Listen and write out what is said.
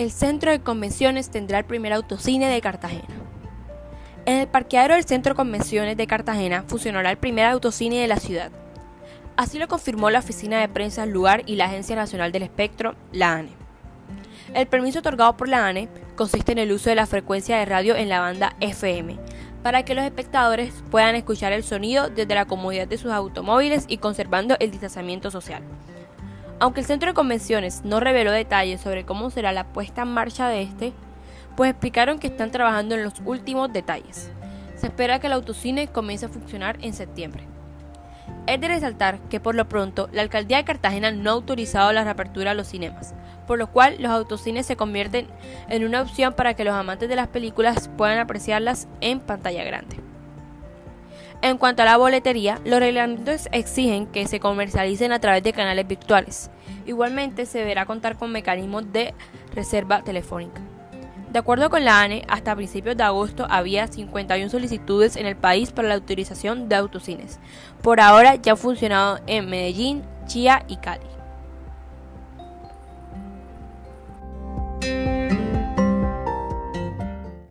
el Centro de Convenciones tendrá el primer autocine de Cartagena. En el parqueadero del Centro de Convenciones de Cartagena funcionará el primer autocine de la ciudad. Así lo confirmó la Oficina de Prensa del lugar y la Agencia Nacional del Espectro, la ANE. El permiso otorgado por la ANE consiste en el uso de la frecuencia de radio en la banda FM, para que los espectadores puedan escuchar el sonido desde la comodidad de sus automóviles y conservando el distanciamiento social. Aunque el centro de convenciones no reveló detalles sobre cómo será la puesta en marcha de este, pues explicaron que están trabajando en los últimos detalles. Se espera que el autocine comience a funcionar en septiembre. Es de resaltar que por lo pronto la alcaldía de Cartagena no ha autorizado la reapertura de los cinemas, por lo cual los autocines se convierten en una opción para que los amantes de las películas puedan apreciarlas en pantalla grande. En cuanto a la boletería, los reglamentos exigen que se comercialicen a través de canales virtuales. Igualmente se deberá contar con mecanismos de reserva telefónica. De acuerdo con la ANE, hasta principios de agosto había 51 solicitudes en el país para la utilización de autocines. Por ahora ya ha funcionado en Medellín, Chía y Cali.